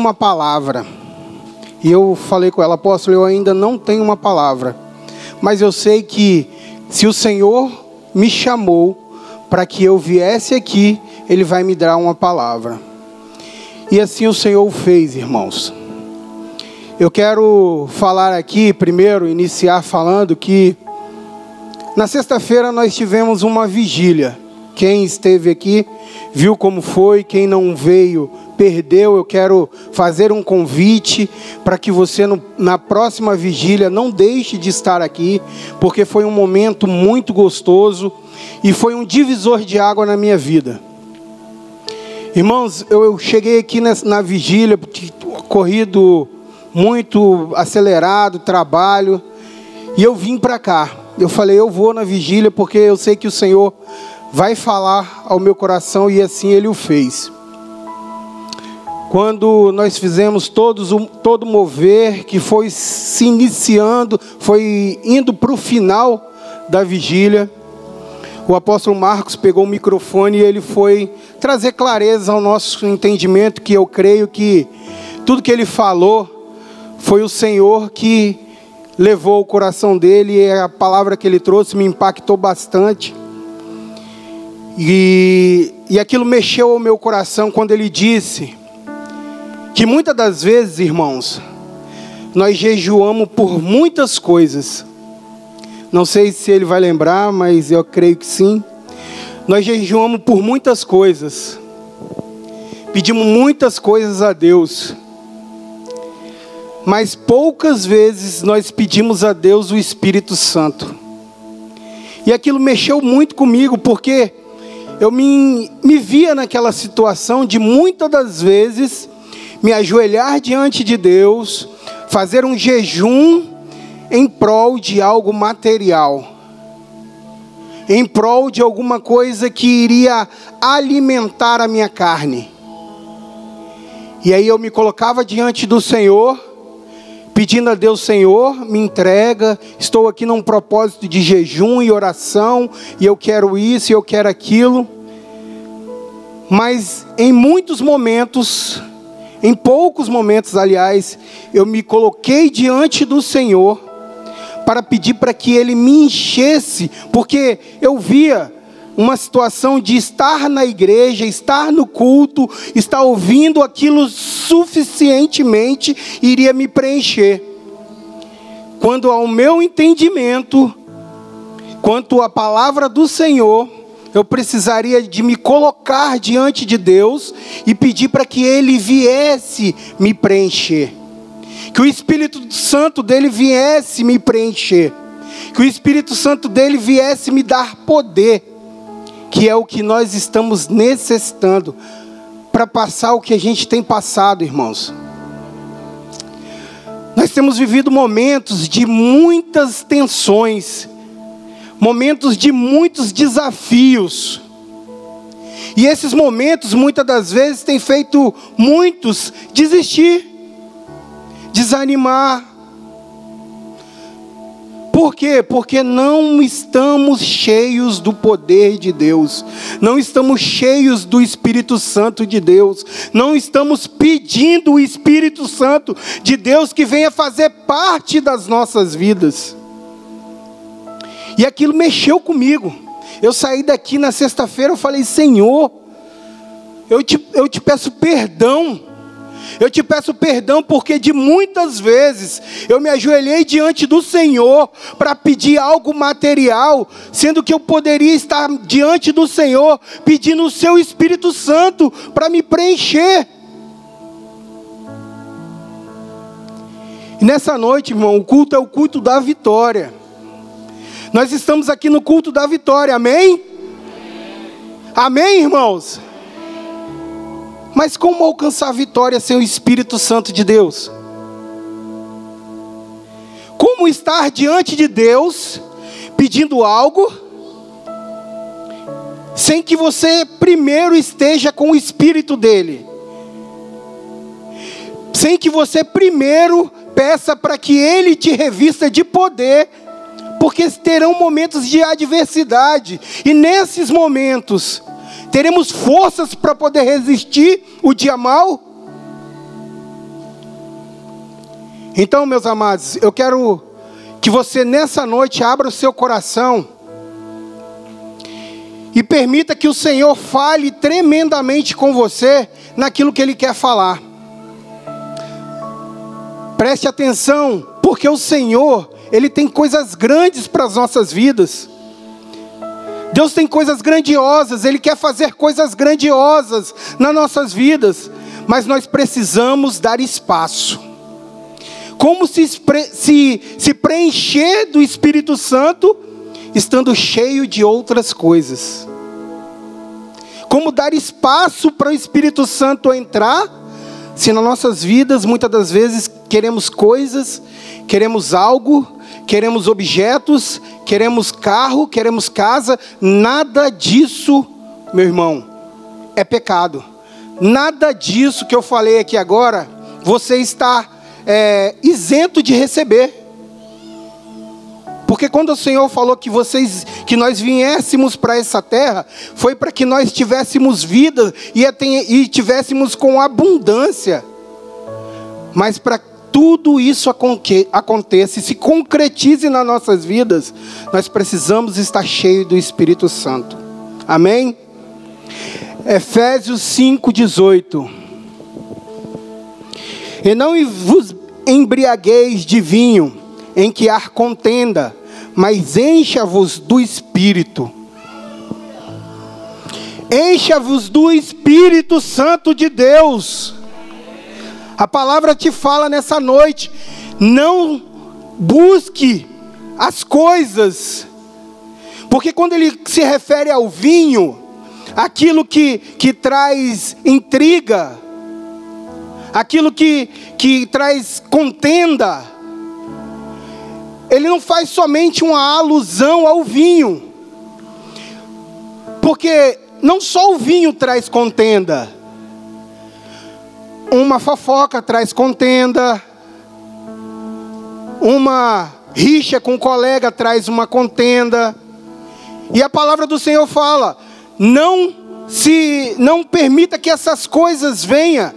uma palavra. E eu falei com ela, apóstolo, eu ainda não tenho uma palavra. Mas eu sei que se o Senhor me chamou para que eu viesse aqui, Ele vai me dar uma palavra. E assim o Senhor fez, irmãos. Eu quero falar aqui, primeiro, iniciar falando que na sexta-feira nós tivemos uma vigília. Quem esteve aqui viu como foi, quem não veio perdeu. Eu quero fazer um convite para que você no, na próxima vigília não deixe de estar aqui, porque foi um momento muito gostoso e foi um divisor de água na minha vida. Irmãos, eu, eu cheguei aqui na, na vigília, corrido muito acelerado, trabalho, e eu vim para cá. Eu falei, eu vou na vigília porque eu sei que o Senhor vai falar ao meu coração e assim ele o fez. Quando nós fizemos todos todo mover que foi se iniciando, foi indo para o final da vigília, o apóstolo Marcos pegou o microfone e ele foi trazer clareza ao nosso entendimento, que eu creio que tudo que ele falou foi o Senhor que levou o coração dele e a palavra que ele trouxe me impactou bastante. E, e aquilo mexeu o meu coração quando ele disse que muitas das vezes, irmãos, nós jejuamos por muitas coisas. Não sei se ele vai lembrar, mas eu creio que sim. Nós jejuamos por muitas coisas. Pedimos muitas coisas a Deus mas poucas vezes nós pedimos a Deus o Espírito Santo. E aquilo mexeu muito comigo, porque eu me, me via naquela situação de muitas das vezes me ajoelhar diante de Deus, fazer um jejum em prol de algo material, em prol de alguma coisa que iria alimentar a minha carne. E aí eu me colocava diante do Senhor pedindo a Deus, Senhor, me entrega, estou aqui num propósito de jejum e oração, e eu quero isso e eu quero aquilo. Mas em muitos momentos, em poucos momentos, aliás, eu me coloquei diante do Senhor para pedir para que Ele me enchesse, porque eu via uma situação de estar na igreja, estar no culto, estar ouvindo aquilo suficientemente, iria me preencher. Quando ao meu entendimento, quanto à palavra do Senhor, eu precisaria de me colocar diante de Deus e pedir para que Ele viesse me preencher. Que o Espírito Santo dele viesse me preencher. Que o Espírito Santo dele viesse me dar poder que é o que nós estamos necessitando para passar o que a gente tem passado, irmãos. Nós temos vivido momentos de muitas tensões, momentos de muitos desafios. E esses momentos, muitas das vezes, têm feito muitos desistir, desanimar, por quê? Porque não estamos cheios do poder de Deus, não estamos cheios do Espírito Santo de Deus, não estamos pedindo o Espírito Santo de Deus que venha fazer parte das nossas vidas. E aquilo mexeu comigo. Eu saí daqui na sexta-feira, eu falei: Senhor, eu te, eu te peço perdão eu te peço perdão porque de muitas vezes eu me ajoelhei diante do Senhor para pedir algo material, sendo que eu poderia estar diante do Senhor pedindo o seu Espírito Santo para me preencher. E nessa noite, irmão, o culto é o culto da vitória. Nós estamos aqui no culto da vitória, amém? Amém, irmãos? Mas como alcançar a vitória sem o Espírito Santo de Deus? Como estar diante de Deus pedindo algo sem que você primeiro esteja com o Espírito dele? Sem que você primeiro peça para que ele te revista de poder, porque terão momentos de adversidade, e nesses momentos, Teremos forças para poder resistir o dia mal? Então, meus amados, eu quero que você nessa noite abra o seu coração e permita que o Senhor fale tremendamente com você naquilo que Ele quer falar. Preste atenção, porque o Senhor, Ele tem coisas grandes para as nossas vidas. Deus tem coisas grandiosas, Ele quer fazer coisas grandiosas nas nossas vidas, mas nós precisamos dar espaço. Como se, se, se preencher do Espírito Santo estando cheio de outras coisas. Como dar espaço para o Espírito Santo entrar, se nas nossas vidas muitas das vezes queremos coisas, queremos algo, queremos objetos, queremos carro, queremos casa, nada disso, meu irmão, é pecado. Nada disso que eu falei aqui agora, você está é, isento de receber. Porque quando o Senhor falou que vocês, que nós viéssemos para essa terra, foi para que nós tivéssemos vida e, e tivéssemos com abundância. Mas para tudo isso aconteça e se concretize nas nossas vidas, nós precisamos estar cheios do Espírito Santo. Amém? Efésios 5,18. E não vos embriagueis de vinho, em que há contenda, mas encha-vos do Espírito. Encha-vos do Espírito Santo de Deus. A palavra te fala nessa noite: não busque as coisas, porque quando ele se refere ao vinho, aquilo que, que traz intriga, aquilo que, que traz contenda, ele não faz somente uma alusão ao vinho, porque não só o vinho traz contenda, uma fofoca traz contenda, uma rixa com um colega traz uma contenda, e a palavra do Senhor fala: não se não permita que essas coisas venham,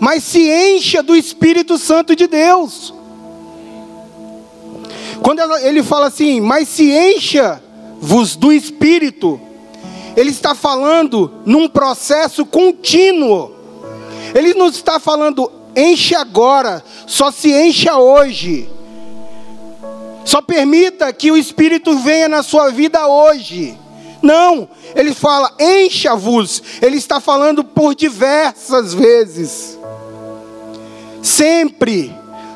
mas se encha do Espírito Santo de Deus. Quando ele fala assim, mas se encha-vos do Espírito, ele está falando num processo contínuo. Ele não está falando enche agora, só se encha hoje. Só permita que o Espírito venha na sua vida hoje. Não, ele fala encha-vos. Ele está falando por diversas vezes. Sempre,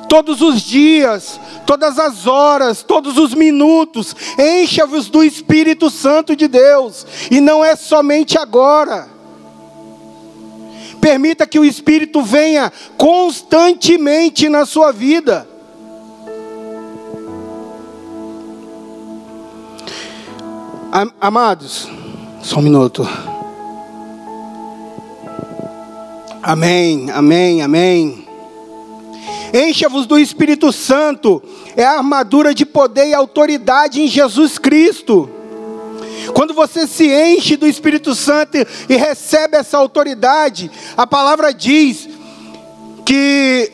todos os dias, todas as horas, todos os minutos, encha-vos do Espírito Santo de Deus, e não é somente agora. Permita que o Espírito venha constantemente na sua vida. Amados, só um minuto. Amém, amém, amém. Encha-vos do Espírito Santo, é a armadura de poder e autoridade em Jesus Cristo. Quando você se enche do Espírito Santo e recebe essa autoridade, a palavra diz que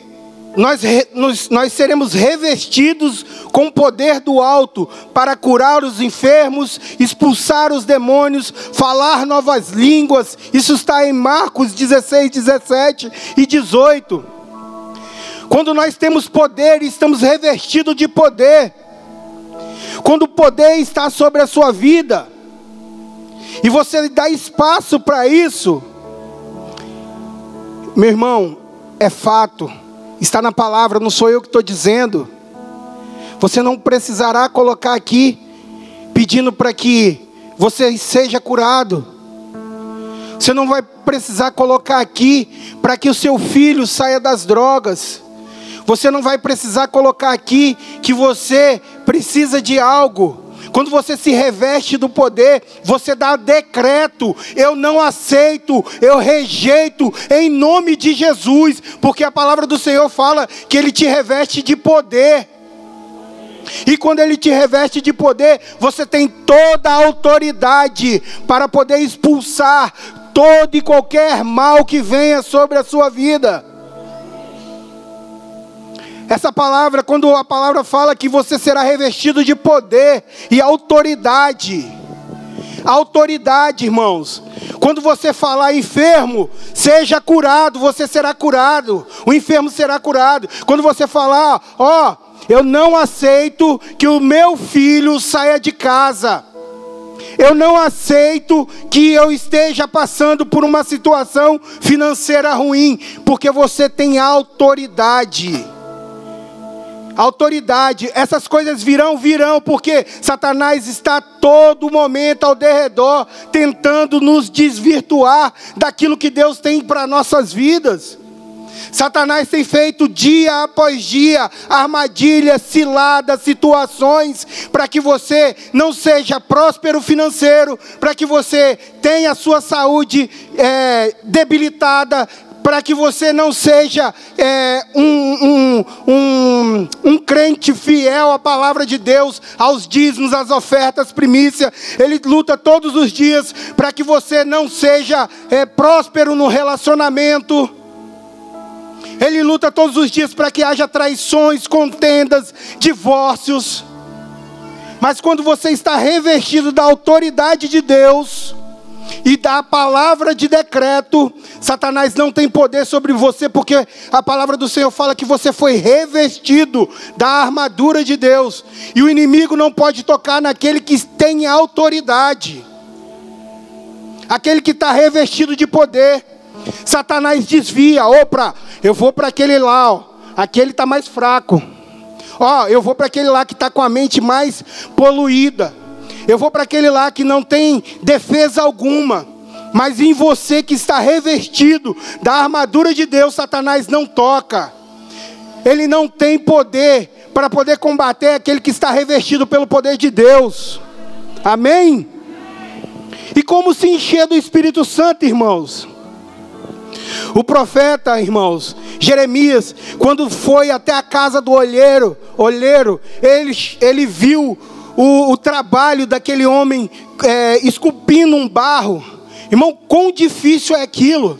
nós, nós, nós seremos revestidos com o poder do alto para curar os enfermos, expulsar os demônios, falar novas línguas. Isso está em Marcos 16, 17 e 18. Quando nós temos poder estamos revestidos de poder, quando o poder está sobre a sua vida, e você dá espaço para isso, meu irmão, é fato, está na palavra, não sou eu que estou dizendo. Você não precisará colocar aqui, pedindo para que você seja curado. Você não vai precisar colocar aqui para que o seu filho saia das drogas. Você não vai precisar colocar aqui que você precisa de algo. Quando você se reveste do poder, você dá decreto: eu não aceito, eu rejeito, em nome de Jesus, porque a palavra do Senhor fala que Ele te reveste de poder. E quando Ele te reveste de poder, você tem toda a autoridade para poder expulsar todo e qualquer mal que venha sobre a sua vida. Essa palavra, quando a palavra fala que você será revestido de poder e autoridade. Autoridade, irmãos. Quando você falar enfermo, seja curado, você será curado. O enfermo será curado. Quando você falar, ó, oh, eu não aceito que o meu filho saia de casa. Eu não aceito que eu esteja passando por uma situação financeira ruim, porque você tem autoridade. Autoridade, essas coisas virão, virão, porque Satanás está todo momento ao derredor tentando nos desvirtuar daquilo que Deus tem para nossas vidas. Satanás tem feito dia após dia armadilhas, ciladas, situações para que você não seja próspero financeiro, para que você tenha a sua saúde é, debilitada, para que você não seja é, um, um, um, um, crente fiel à palavra de Deus, aos dízimos, às ofertas, primícia. Ele luta todos os dias para que você não seja é, próspero no relacionamento. Ele luta todos os dias para que haja traições, contendas, divórcios. Mas quando você está revestido da autoridade de Deus e da palavra de decreto, Satanás não tem poder sobre você, porque a palavra do Senhor fala que você foi revestido da armadura de Deus, e o inimigo não pode tocar naquele que tem autoridade, aquele que está revestido de poder. Satanás desvia, opa, eu vou para aquele lá, ó, aquele está mais fraco. Ó, eu vou para aquele lá que está com a mente mais poluída. Eu vou para aquele lá que não tem defesa alguma. Mas em você que está revestido da armadura de Deus, Satanás não toca. Ele não tem poder para poder combater aquele que está revestido pelo poder de Deus. Amém? E como se encher do Espírito Santo, irmãos? O profeta, irmãos, Jeremias, quando foi até a casa do olheiro, olheiro, ele, ele viu o, o trabalho daquele homem é, esculpindo um barro. Irmão, quão difícil é aquilo.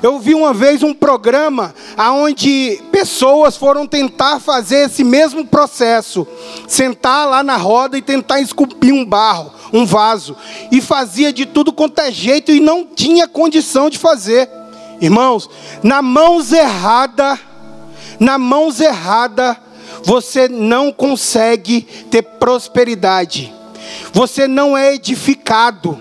Eu vi uma vez um programa onde pessoas foram tentar fazer esse mesmo processo, sentar lá na roda e tentar esculpir um barro, um vaso, e fazia de tudo quanto é jeito e não tinha condição de fazer. Irmãos, na mãos errada, na mãos errada, você não consegue ter prosperidade. Você não é edificado.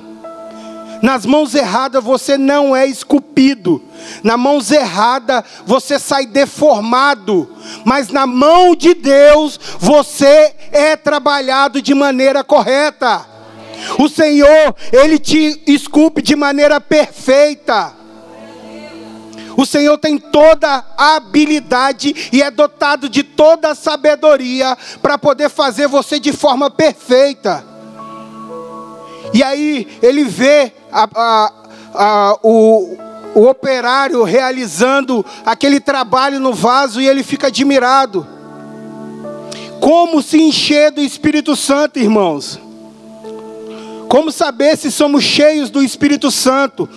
Nas mãos erradas você não é esculpido. Na mãos errada você sai deformado. Mas na mão de Deus você é trabalhado de maneira correta. O Senhor, Ele te esculpe de maneira perfeita. O Senhor tem toda a habilidade e é dotado de toda a sabedoria para poder fazer você de forma perfeita. E aí ele vê a, a, a, o, o operário realizando aquele trabalho no vaso e ele fica admirado. Como se encher do Espírito Santo, irmãos? Como saber se somos cheios do Espírito Santo?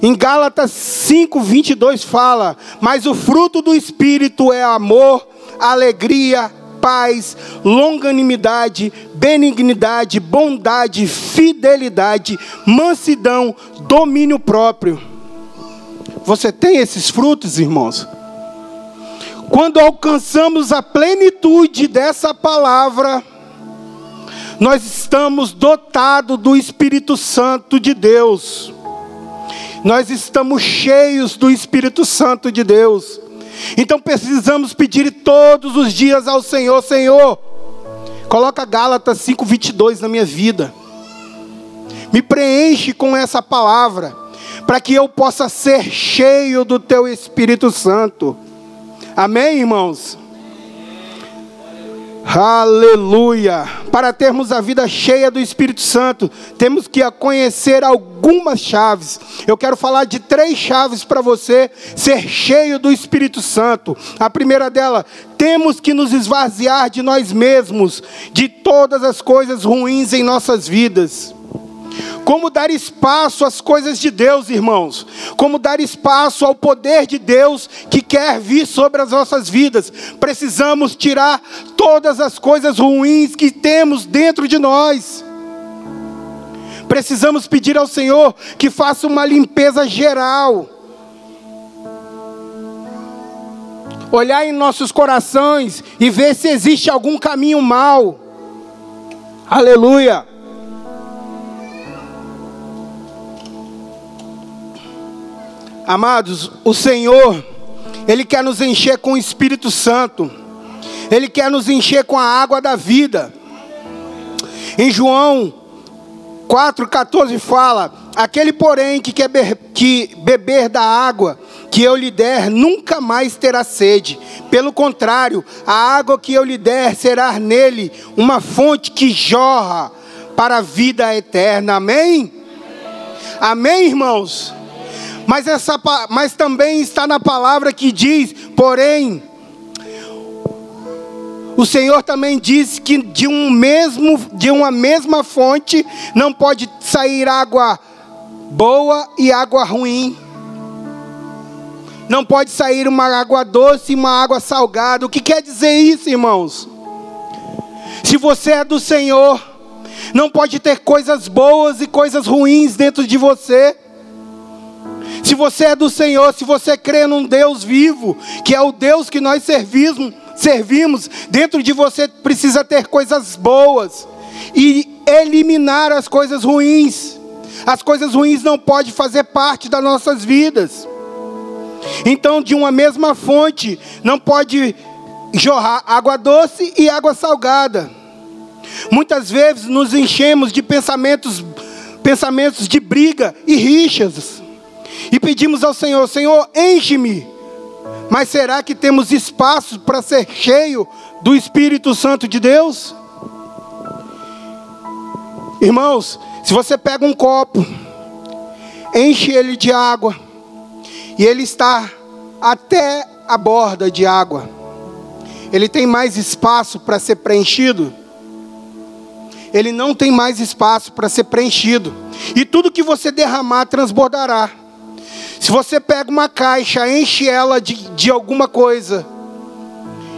Em Gálatas 5, 22 fala: Mas o fruto do Espírito é amor, alegria, paz, longanimidade, benignidade, bondade, fidelidade, mansidão, domínio próprio. Você tem esses frutos, irmãos? Quando alcançamos a plenitude dessa palavra, nós estamos dotados do Espírito Santo de Deus nós estamos cheios do Espírito Santo de Deus. Então precisamos pedir todos os dias ao Senhor, Senhor, coloca Gálatas 5:22 na minha vida. Me preenche com essa palavra, para que eu possa ser cheio do teu Espírito Santo. Amém, irmãos. Aleluia! Para termos a vida cheia do Espírito Santo, temos que conhecer algumas chaves. Eu quero falar de três chaves para você ser cheio do Espírito Santo. A primeira dela, temos que nos esvaziar de nós mesmos, de todas as coisas ruins em nossas vidas. Como dar espaço às coisas de Deus, irmãos? Como dar espaço ao poder de Deus que quer vir sobre as nossas vidas? Precisamos tirar todas as coisas ruins que temos dentro de nós. Precisamos pedir ao Senhor que faça uma limpeza geral. Olhar em nossos corações e ver se existe algum caminho mal. Aleluia. Amados, o Senhor, Ele quer nos encher com o Espírito Santo, Ele quer nos encher com a água da vida. Em João 4,14 fala: Aquele, porém, que quer que beber da água que eu lhe der, nunca mais terá sede. Pelo contrário, a água que eu lhe der será nele uma fonte que jorra para a vida eterna. Amém? Amém, irmãos? Mas, essa, mas também está na palavra que diz: porém, o Senhor também diz que de, um mesmo, de uma mesma fonte não pode sair água boa e água ruim. Não pode sair uma água doce e uma água salgada. O que quer dizer isso, irmãos? Se você é do Senhor, não pode ter coisas boas e coisas ruins dentro de você. Se você é do Senhor, se você crê num Deus vivo, que é o Deus que nós servimos, servimos, dentro de você precisa ter coisas boas e eliminar as coisas ruins. As coisas ruins não podem fazer parte das nossas vidas. Então, de uma mesma fonte, não pode jorrar água doce e água salgada. Muitas vezes nos enchemos de pensamentos, pensamentos de briga e rixas. E pedimos ao Senhor: Senhor, enche-me mas será que temos espaço para ser cheio do Espírito Santo de Deus? Irmãos, se você pega um copo, enche ele de água, e ele está até a borda de água, ele tem mais espaço para ser preenchido? Ele não tem mais espaço para ser preenchido, e tudo que você derramar transbordará. Se você pega uma caixa, enche ela de, de alguma coisa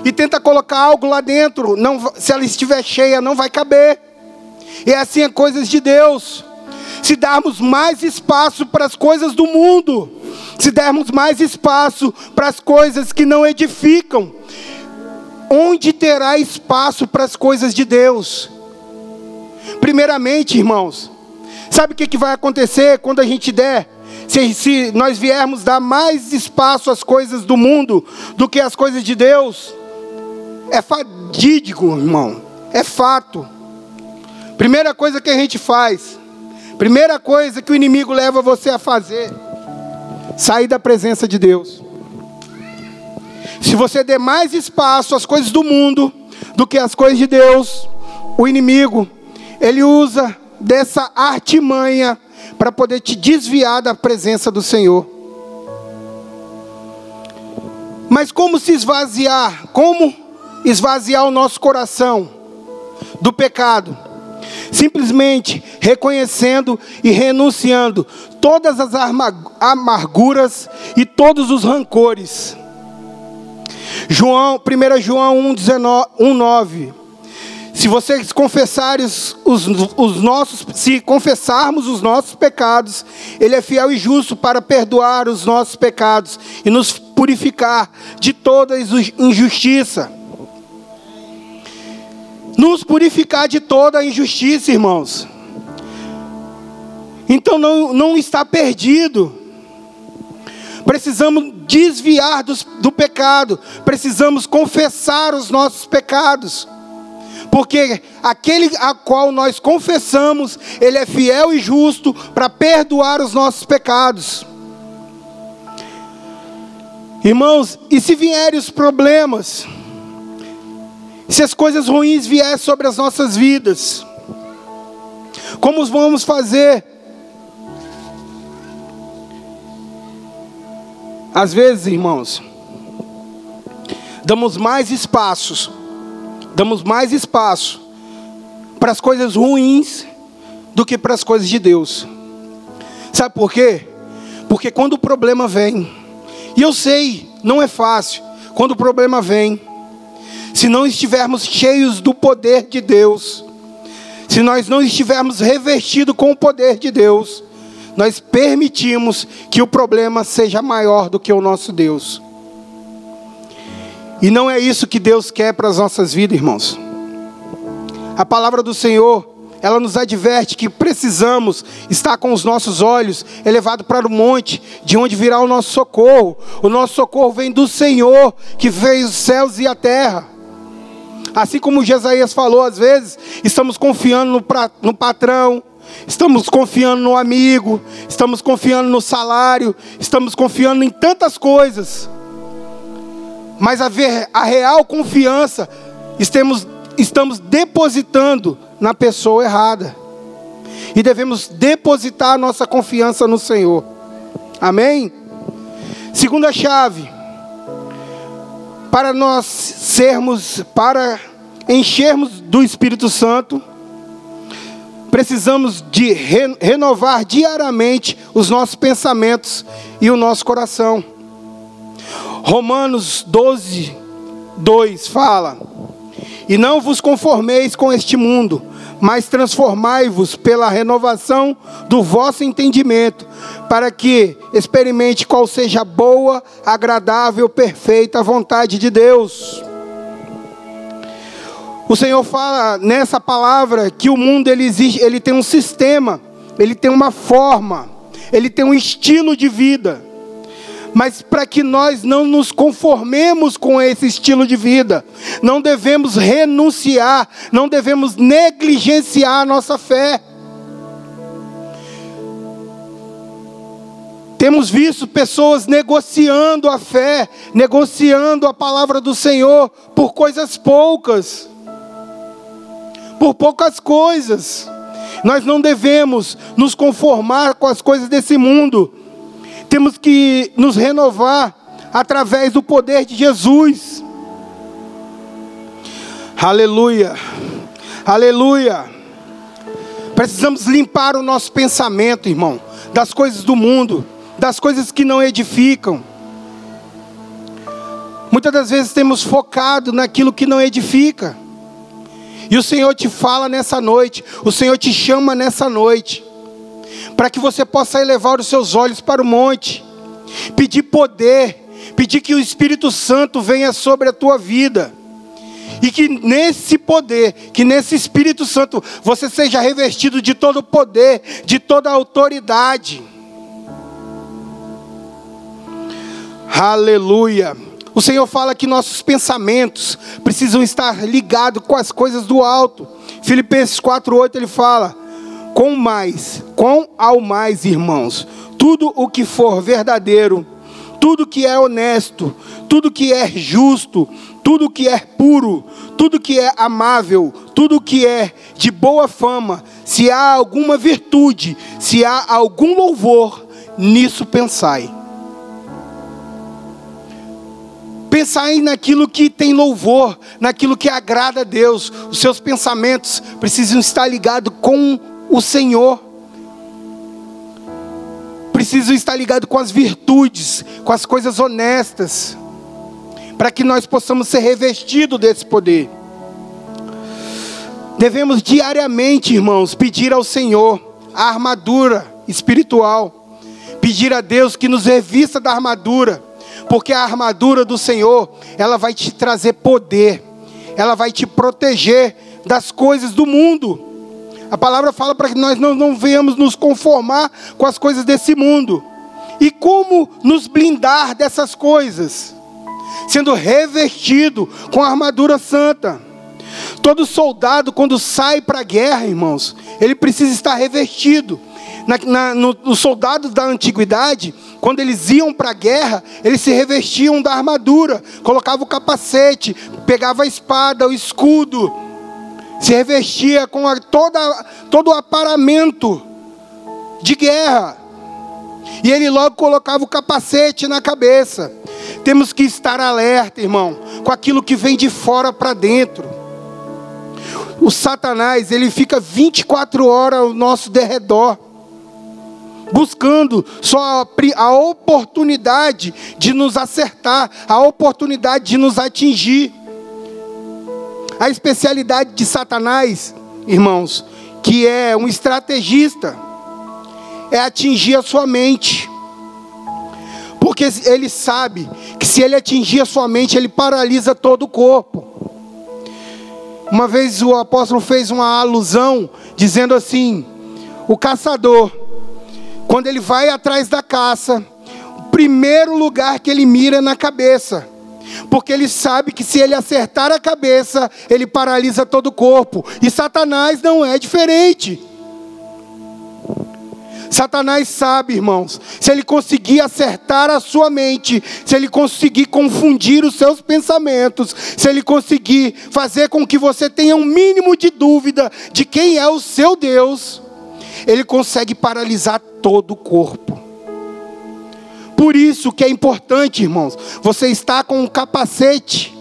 e tenta colocar algo lá dentro, não, se ela estiver cheia, não vai caber. E assim é coisas de Deus. Se darmos mais espaço para as coisas do mundo, se dermos mais espaço para as coisas que não edificam, onde terá espaço para as coisas de Deus? Primeiramente, irmãos, sabe o que, que vai acontecer quando a gente der se, se nós viermos dar mais espaço às coisas do mundo do que às coisas de Deus, é fadídico, irmão, é fato. Primeira coisa que a gente faz, primeira coisa que o inimigo leva você a fazer, sair da presença de Deus. Se você der mais espaço às coisas do mundo do que às coisas de Deus, o inimigo, ele usa dessa artimanha para poder te desviar da presença do Senhor. Mas como se esvaziar? Como esvaziar o nosso coração do pecado? Simplesmente reconhecendo e renunciando todas as amarguras e todos os rancores. João, 1 João 1,9 se vocês confessarem os, os, nossos, se confessarmos os nossos pecados, Ele é fiel e justo para perdoar os nossos pecados e nos purificar de toda injustiça. Nos purificar de toda injustiça, irmãos. Então não, não está perdido. Precisamos desviar dos, do pecado, precisamos confessar os nossos pecados porque aquele a qual nós confessamos, ele é fiel e justo para perdoar os nossos pecados. Irmãos, e se vierem os problemas, se as coisas ruins vierem sobre as nossas vidas, como vamos fazer? Às vezes, irmãos, damos mais espaços damos mais espaço para as coisas ruins do que para as coisas de Deus. Sabe por quê? Porque quando o problema vem, e eu sei, não é fácil, quando o problema vem, se não estivermos cheios do poder de Deus, se nós não estivermos revestidos com o poder de Deus, nós permitimos que o problema seja maior do que o nosso Deus. E não é isso que Deus quer para as nossas vidas, irmãos. A palavra do Senhor, ela nos adverte que precisamos estar com os nossos olhos elevados para o monte, de onde virá o nosso socorro. O nosso socorro vem do Senhor, que fez os céus e a terra. Assim como Jesaías falou, às vezes, estamos confiando no, pra, no patrão, estamos confiando no amigo, estamos confiando no salário, estamos confiando em tantas coisas. Mas a, ver, a real confiança estamos, estamos depositando na pessoa errada. E devemos depositar a nossa confiança no Senhor. Amém? Segunda chave para nós sermos, para enchermos do Espírito Santo, precisamos de re renovar diariamente os nossos pensamentos e o nosso coração. Romanos 12, 2 fala: E não vos conformeis com este mundo, mas transformai-vos pela renovação do vosso entendimento, para que experimente qual seja a boa, agradável, perfeita vontade de Deus. O Senhor fala nessa palavra que o mundo ele existe, ele tem um sistema, ele tem uma forma, ele tem um estilo de vida mas para que nós não nos conformemos com esse estilo de vida, não devemos renunciar, não devemos negligenciar a nossa fé. Temos visto pessoas negociando a fé, negociando a palavra do Senhor por coisas poucas, por poucas coisas. Nós não devemos nos conformar com as coisas desse mundo, temos que nos renovar através do poder de Jesus. Aleluia. Aleluia. Precisamos limpar o nosso pensamento, irmão, das coisas do mundo, das coisas que não edificam. Muitas das vezes temos focado naquilo que não edifica. E o Senhor te fala nessa noite, o Senhor te chama nessa noite para que você possa elevar os seus olhos para o monte, pedir poder, pedir que o Espírito Santo venha sobre a tua vida. E que nesse poder, que nesse Espírito Santo, você seja revestido de todo o poder, de toda a autoridade. Aleluia. O Senhor fala que nossos pensamentos precisam estar ligados com as coisas do alto. Filipenses 4:8 ele fala: com mais, com ao mais, irmãos, tudo o que for verdadeiro, tudo que é honesto, tudo que é justo, tudo que é puro, tudo que é amável, tudo que é de boa fama, se há alguma virtude, se há algum louvor, nisso pensai. Pensai naquilo que tem louvor, naquilo que agrada a Deus. Os seus pensamentos precisam estar ligados com o Senhor. Preciso estar ligado com as virtudes, com as coisas honestas, para que nós possamos ser revestidos desse poder. Devemos diariamente, irmãos, pedir ao Senhor a armadura espiritual, pedir a Deus que nos revista da armadura, porque a armadura do Senhor, ela vai te trazer poder, ela vai te proteger das coisas do mundo. A palavra fala para que nós não, não venhamos nos conformar com as coisas desse mundo. E como nos blindar dessas coisas? Sendo revestido com a armadura santa. Todo soldado, quando sai para a guerra, irmãos, ele precisa estar revestido. Na, na, no, os soldados da antiguidade, quando eles iam para a guerra, eles se revestiam da armadura, colocavam o capacete, pegava a espada, o escudo, se revestia com a, toda, todo o aparamento de guerra. E ele logo colocava o capacete na cabeça. Temos que estar alerta, irmão, com aquilo que vem de fora para dentro. o Satanás, ele fica 24 horas ao nosso derredor, buscando só a oportunidade de nos acertar, a oportunidade de nos atingir. A especialidade de Satanás, irmãos, que é um estrategista, é atingir a sua mente. Porque ele sabe que se ele atingir a sua mente, ele paralisa todo o corpo. Uma vez o apóstolo fez uma alusão, dizendo assim: o caçador, quando ele vai atrás da caça, o primeiro lugar que ele mira é na cabeça, porque ele sabe que se ele acertar a cabeça, ele paralisa todo o corpo, e Satanás não é diferente. Satanás sabe, irmãos, se ele conseguir acertar a sua mente, se ele conseguir confundir os seus pensamentos, se ele conseguir fazer com que você tenha um mínimo de dúvida de quem é o seu Deus, ele consegue paralisar todo o corpo. Por isso que é importante, irmãos, você estar com um capacete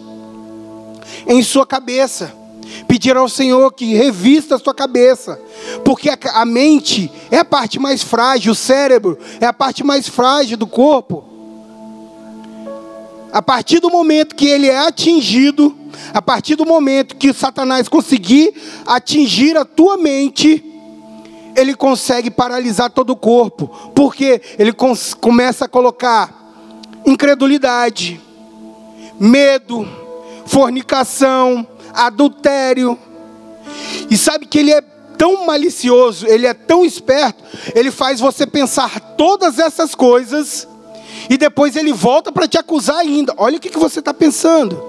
em sua cabeça pedir ao Senhor que revista a sua cabeça, porque a, mente é a parte mais frágil, o cérebro é a parte mais frágil do corpo. A partir do momento que ele é atingido, a partir do momento que Satanás conseguir atingir a tua mente, ele consegue paralisar todo o corpo, porque ele começa a colocar incredulidade, medo, fornicação, adultério. E sabe que ele é tão malicioso, ele é tão esperto, ele faz você pensar todas essas coisas e depois ele volta para te acusar ainda. Olha o que, que você está pensando,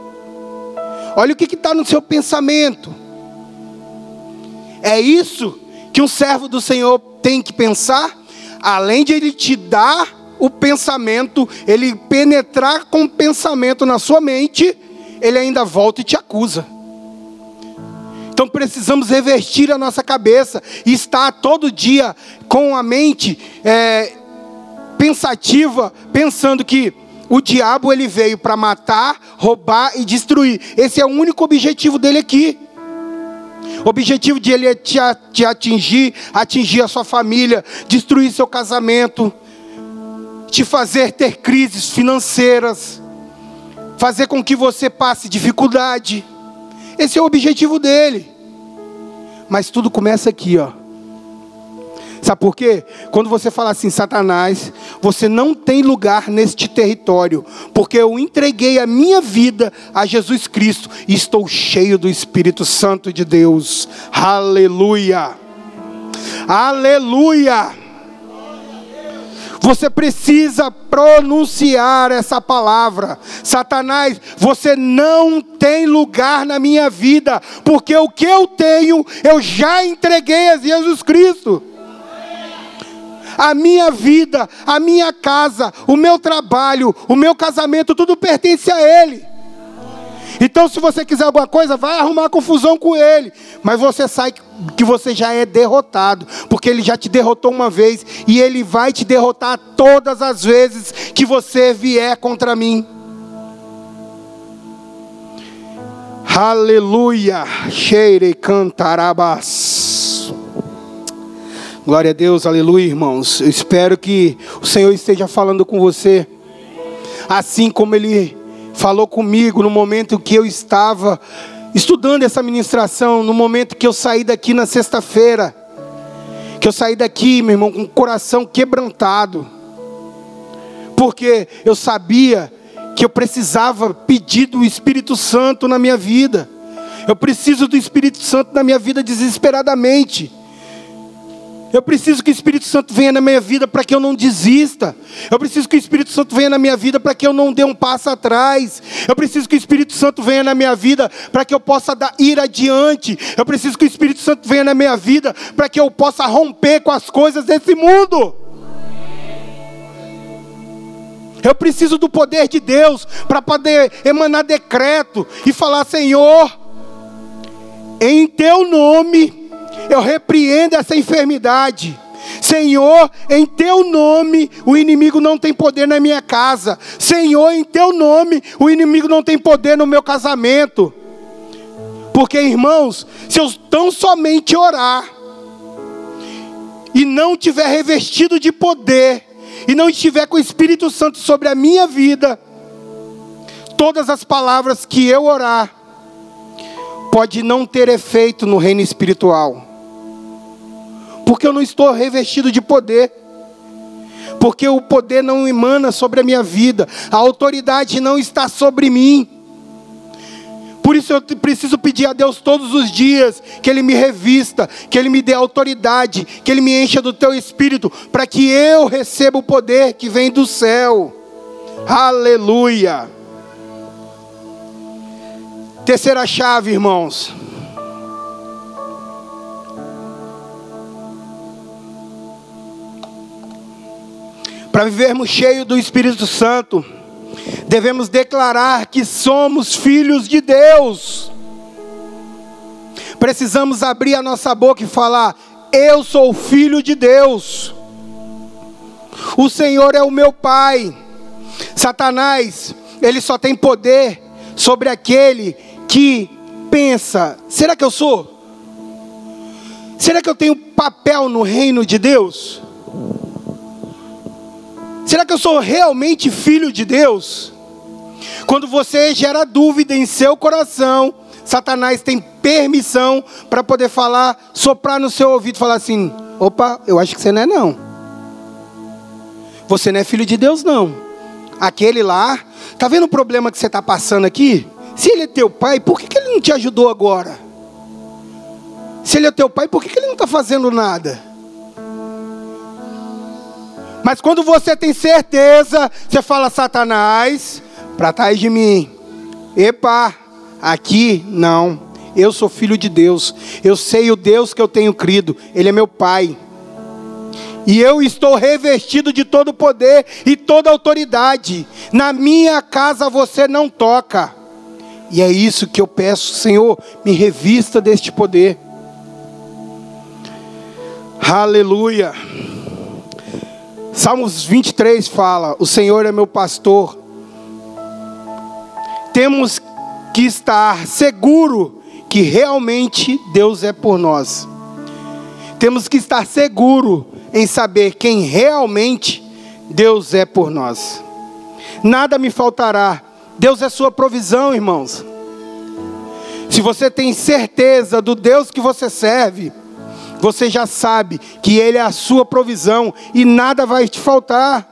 olha o que está no seu pensamento. É isso que um servo do Senhor tem que pensar, além de ele te dar o pensamento, ele penetrar com o pensamento na sua mente, ele ainda volta e te acusa. Então precisamos revestir a nossa cabeça e estar todo dia com a mente é, pensativa, pensando que o diabo ele veio para matar, roubar e destruir. Esse é o único objetivo dele aqui. O objetivo de ele é te, te atingir, atingir a sua família, destruir seu casamento, te fazer ter crises financeiras, fazer com que você passe dificuldade. Esse é o objetivo dele. Mas tudo começa aqui, ó. Sabe por quê? Quando você fala assim, Satanás, você não tem lugar neste território, porque eu entreguei a minha vida a Jesus Cristo e estou cheio do Espírito Santo de Deus. Aleluia! Aleluia! Você precisa pronunciar essa palavra. Satanás, você não tem lugar na minha vida, porque o que eu tenho, eu já entreguei a Jesus Cristo. A minha vida, a minha casa, o meu trabalho, o meu casamento, tudo pertence a Ele. Então, se você quiser alguma coisa, vai arrumar confusão com ele. Mas você sabe que você já é derrotado, porque ele já te derrotou uma vez e ele vai te derrotar todas as vezes que você vier contra mim. Aleluia, cheire cantarabas. Glória a Deus, aleluia, irmãos. Eu espero que o Senhor esteja falando com você, assim como Ele falou comigo no momento que eu estava estudando essa ministração, no momento que eu saí daqui na sexta-feira, que eu saí daqui, meu irmão, com o coração quebrantado, porque eu sabia que eu precisava pedir do Espírito Santo na minha vida. Eu preciso do Espírito Santo na minha vida desesperadamente. Eu preciso que o Espírito Santo venha na minha vida para que eu não desista. Eu preciso que o Espírito Santo venha na minha vida para que eu não dê um passo atrás. Eu preciso que o Espírito Santo venha na minha vida para que eu possa dar, ir adiante. Eu preciso que o Espírito Santo venha na minha vida para que eu possa romper com as coisas desse mundo. Eu preciso do poder de Deus para poder emanar decreto e falar: Senhor, em teu nome eu repreendo essa enfermidade. Senhor, em teu nome o inimigo não tem poder na minha casa. Senhor, em teu nome o inimigo não tem poder no meu casamento. Porque, irmãos, se eu tão somente orar e não tiver revestido de poder, e não estiver com o Espírito Santo sobre a minha vida, todas as palavras que eu orar pode não ter efeito no reino espiritual. Porque eu não estou revestido de poder. Porque o poder não emana sobre a minha vida, a autoridade não está sobre mim. Por isso eu preciso pedir a Deus todos os dias que Ele me revista, que Ele me dê autoridade, que Ele me encha do Teu Espírito, para que eu receba o poder que vem do céu. Aleluia. Terceira chave, irmãos. Para vivermos cheio do Espírito Santo, devemos declarar que somos filhos de Deus. Precisamos abrir a nossa boca e falar: Eu sou filho de Deus. O Senhor é o meu Pai. Satanás, ele só tem poder sobre aquele que pensa: será que eu sou? Será que eu tenho papel no reino de Deus? Será que eu sou realmente filho de Deus? Quando você gera dúvida em seu coração, Satanás tem permissão para poder falar, soprar no seu ouvido falar assim: opa, eu acho que você não é não. Você não é filho de Deus, não. Aquele lá, tá vendo o problema que você está passando aqui? Se ele é teu pai, por que, que ele não te ajudou agora? Se ele é teu pai, por que, que ele não está fazendo nada? Mas quando você tem certeza, você fala, Satanás, para trás de mim. Epa, aqui não. Eu sou filho de Deus. Eu sei o Deus que eu tenho crido. Ele é meu Pai. E eu estou revestido de todo poder e toda autoridade. Na minha casa você não toca. E é isso que eu peço, Senhor, me revista deste poder. Aleluia. Salmos 23 fala: O Senhor é meu pastor temos que estar seguro que realmente Deus é por nós. Temos que estar seguro em saber quem realmente Deus é por nós. Nada me faltará. Deus é sua provisão, irmãos. Se você tem certeza do Deus que você serve, você já sabe que Ele é a sua provisão e nada vai te faltar.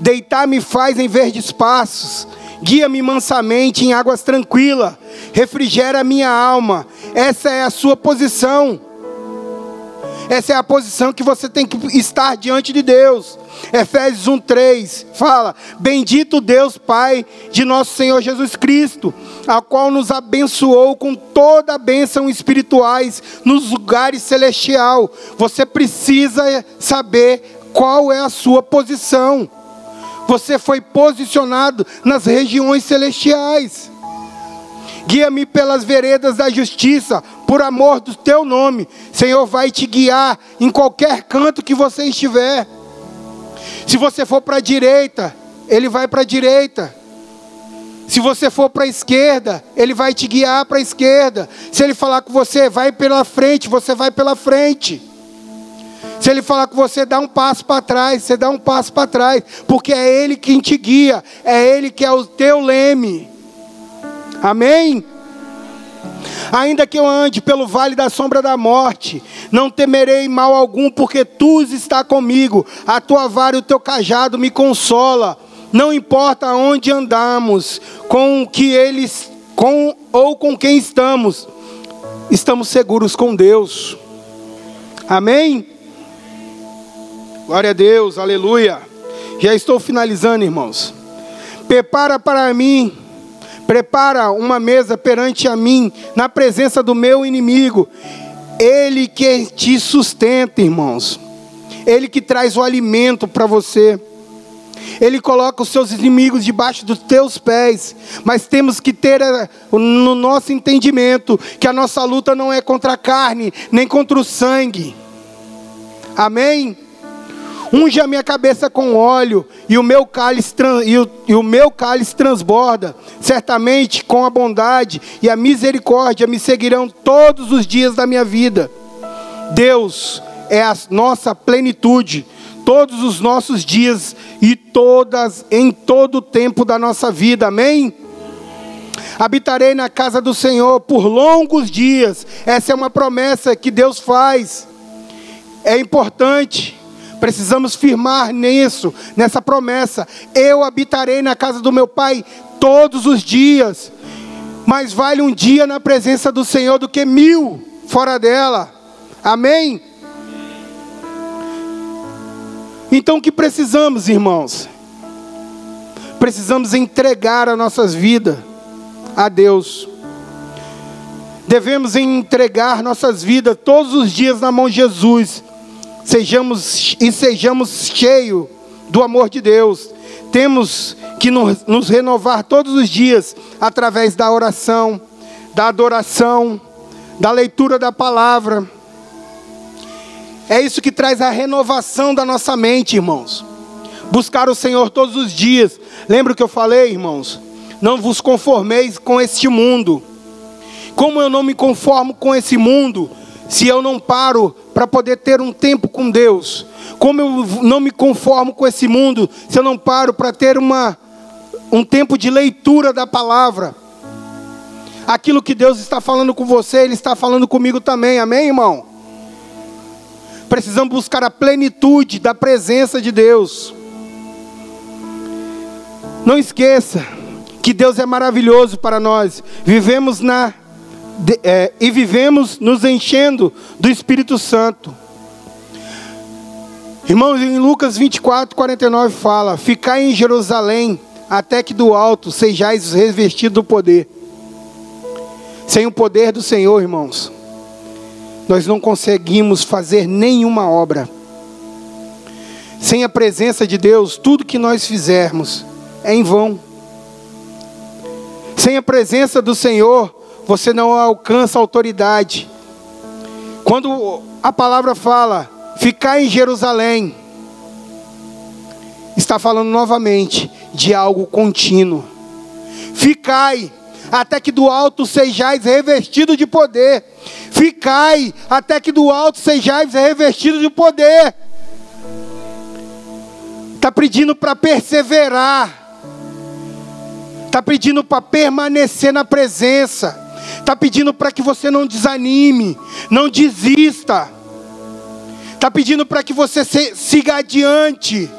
Deitar-me faz em verdes passos, guia-me mansamente em águas tranquilas, refrigera minha alma. Essa é a sua posição. Essa é a posição que você tem que estar diante de Deus. Efésios 1:3 fala: Bendito Deus Pai de nosso Senhor Jesus Cristo, a qual nos abençoou com toda a bênção espirituais nos lugares celestial. Você precisa saber qual é a sua posição. Você foi posicionado nas regiões celestiais. Guia-me pelas veredas da justiça, por amor do teu nome. Senhor, vai te guiar em qualquer canto que você estiver. Se você for para a direita, Ele vai para a direita. Se você for para a esquerda, Ele vai te guiar para a esquerda. Se Ele falar com você, vai pela frente, você vai pela frente. Se ele falar com você, dá um passo para trás, você dá um passo para trás, porque é Ele quem te guia, é Ele que é o teu leme. Amém? Ainda que eu ande pelo vale da sombra da morte, não temerei mal algum, porque tu está comigo, a tua vara e o teu cajado me consola. Não importa onde andamos, com que eles, com ou com quem estamos, estamos seguros com Deus. Amém? Glória a Deus, aleluia. Já estou finalizando, irmãos. Prepara para mim, prepara uma mesa perante a mim, na presença do meu inimigo. Ele que te sustenta, irmãos. Ele que traz o alimento para você. Ele coloca os seus inimigos debaixo dos teus pés. Mas temos que ter eh, no nosso entendimento que a nossa luta não é contra a carne, nem contra o sangue. Amém? Unge a minha cabeça com óleo e o meu cálice, e o, e o meu cálice transborda. Certamente com a bondade e a misericórdia me seguirão todos os dias da minha vida. Deus é a nossa plenitude todos os nossos dias e todas em todo o tempo da nossa vida. Amém? Habitarei na casa do Senhor por longos dias. Essa é uma promessa que Deus faz. É importante. Precisamos firmar nisso, nessa promessa. Eu habitarei na casa do meu Pai todos os dias. Mais vale um dia na presença do Senhor do que mil fora dela. Amém? Então o que precisamos, irmãos? Precisamos entregar as nossas vidas a Deus. Devemos entregar nossas vidas todos os dias na mão de Jesus sejamos e sejamos cheios do amor de Deus. Temos que nos renovar todos os dias através da oração, da adoração, da leitura da palavra. É isso que traz a renovação da nossa mente, irmãos. Buscar o Senhor todos os dias. Lembra o que eu falei, irmãos? Não vos conformeis com este mundo. Como eu não me conformo com esse mundo, se eu não paro para poder ter um tempo com Deus, como eu não me conformo com esse mundo, se eu não paro para ter uma, um tempo de leitura da palavra, aquilo que Deus está falando com você, Ele está falando comigo também, amém, irmão? Precisamos buscar a plenitude da presença de Deus. Não esqueça que Deus é maravilhoso para nós. Vivemos na de, é, e vivemos nos enchendo do Espírito Santo. Irmãos, em Lucas 24, 49 fala: Ficai em Jerusalém, até que do alto sejais revestidos do poder. Sem o poder do Senhor, irmãos, nós não conseguimos fazer nenhuma obra. Sem a presença de Deus, tudo que nós fizermos é em vão. Sem a presença do Senhor, você não alcança autoridade. Quando a palavra fala, ficar em Jerusalém, está falando novamente de algo contínuo. Ficai, até que do alto sejais revestido de poder. Ficai, até que do alto sejais revestido de poder. Está pedindo para perseverar. Está pedindo para permanecer na presença está pedindo para que você não desanime, não desista, está pedindo para que você siga adiante,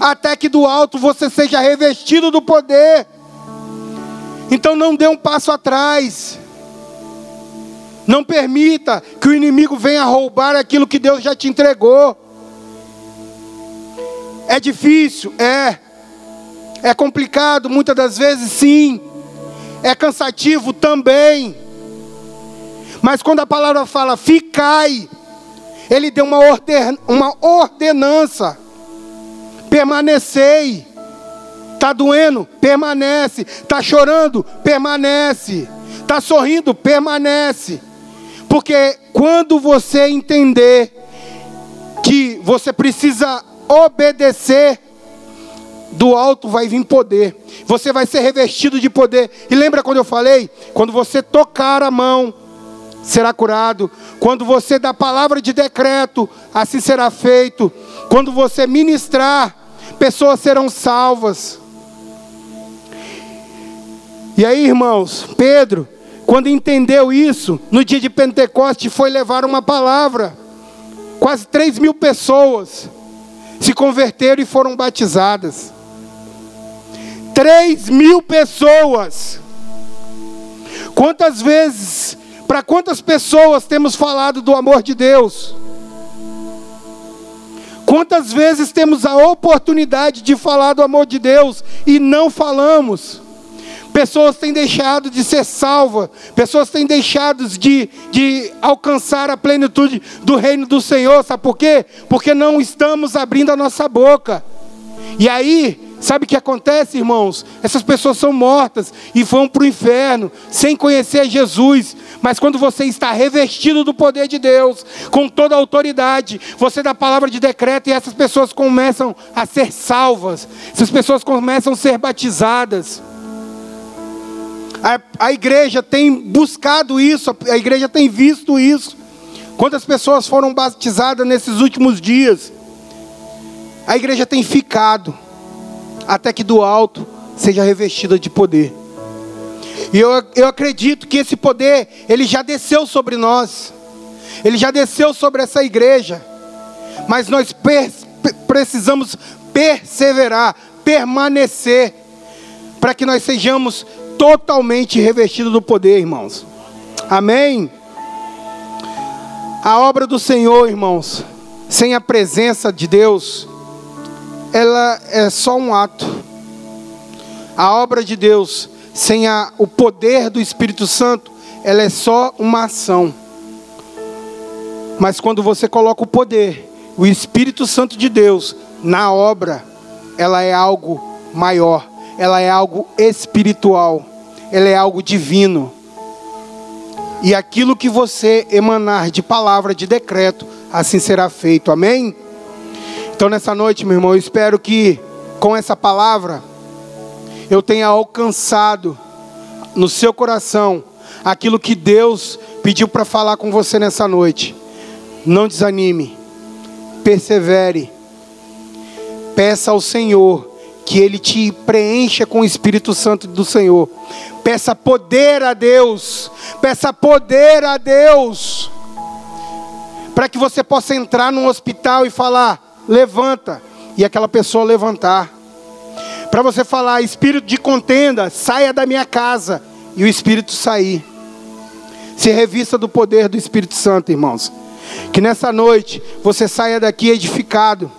até que do alto você seja revestido do poder. Então não dê um passo atrás. Não permita que o inimigo venha roubar aquilo que Deus já te entregou. É difícil? É. É complicado muitas das vezes? Sim é cansativo também. Mas quando a palavra fala ficai, ele deu uma, orden, uma ordenança. Permanecei. Está doendo? Permanece. Está chorando? Permanece. Está sorrindo? Permanece. Porque quando você entender que você precisa obedecer, do alto vai vir poder. Você vai ser revestido de poder. E lembra quando eu falei? Quando você tocar a mão, será curado. Quando você dá palavra de decreto, assim será feito. Quando você ministrar, pessoas serão salvas. E aí, irmãos, Pedro, quando entendeu isso, no dia de Pentecoste, foi levar uma palavra. Quase 3 mil pessoas se converteram e foram batizadas. 3 mil pessoas. Quantas vezes, para quantas pessoas temos falado do amor de Deus? Quantas vezes temos a oportunidade de falar do amor de Deus e não falamos? Pessoas têm deixado de ser salvas, pessoas têm deixado de, de alcançar a plenitude do reino do Senhor, sabe por quê? Porque não estamos abrindo a nossa boca. E aí, Sabe o que acontece, irmãos? Essas pessoas são mortas e vão para o inferno sem conhecer Jesus. Mas quando você está revestido do poder de Deus, com toda a autoridade, você dá a palavra de decreto e essas pessoas começam a ser salvas, essas pessoas começam a ser batizadas. A, a igreja tem buscado isso, a igreja tem visto isso. Quantas pessoas foram batizadas nesses últimos dias? A igreja tem ficado até que do alto seja revestida de poder. E eu, eu acredito que esse poder, ele já desceu sobre nós, ele já desceu sobre essa igreja, mas nós per, precisamos perseverar, permanecer, para que nós sejamos totalmente revestidos do poder, irmãos. Amém? A obra do Senhor, irmãos, sem a presença de Deus, ela é só um ato. A obra de Deus, sem a, o poder do Espírito Santo, ela é só uma ação. Mas quando você coloca o poder, o Espírito Santo de Deus, na obra, ela é algo maior, ela é algo espiritual, ela é algo divino. E aquilo que você emanar de palavra, de decreto, assim será feito. Amém? Então, nessa noite, meu irmão, eu espero que com essa palavra eu tenha alcançado no seu coração aquilo que Deus pediu para falar com você nessa noite. Não desanime, persevere, peça ao Senhor que Ele te preencha com o Espírito Santo do Senhor. Peça poder a Deus, peça poder a Deus, para que você possa entrar num hospital e falar: levanta, e aquela pessoa levantar. Para você falar, espírito de contenda, saia da minha casa, e o espírito sair. Se revista do poder do Espírito Santo, irmãos. Que nessa noite você saia daqui edificado.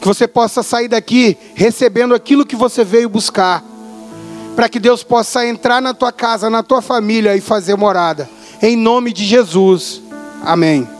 Que você possa sair daqui recebendo aquilo que você veio buscar. Para que Deus possa entrar na tua casa, na tua família e fazer morada. Em nome de Jesus. Amém.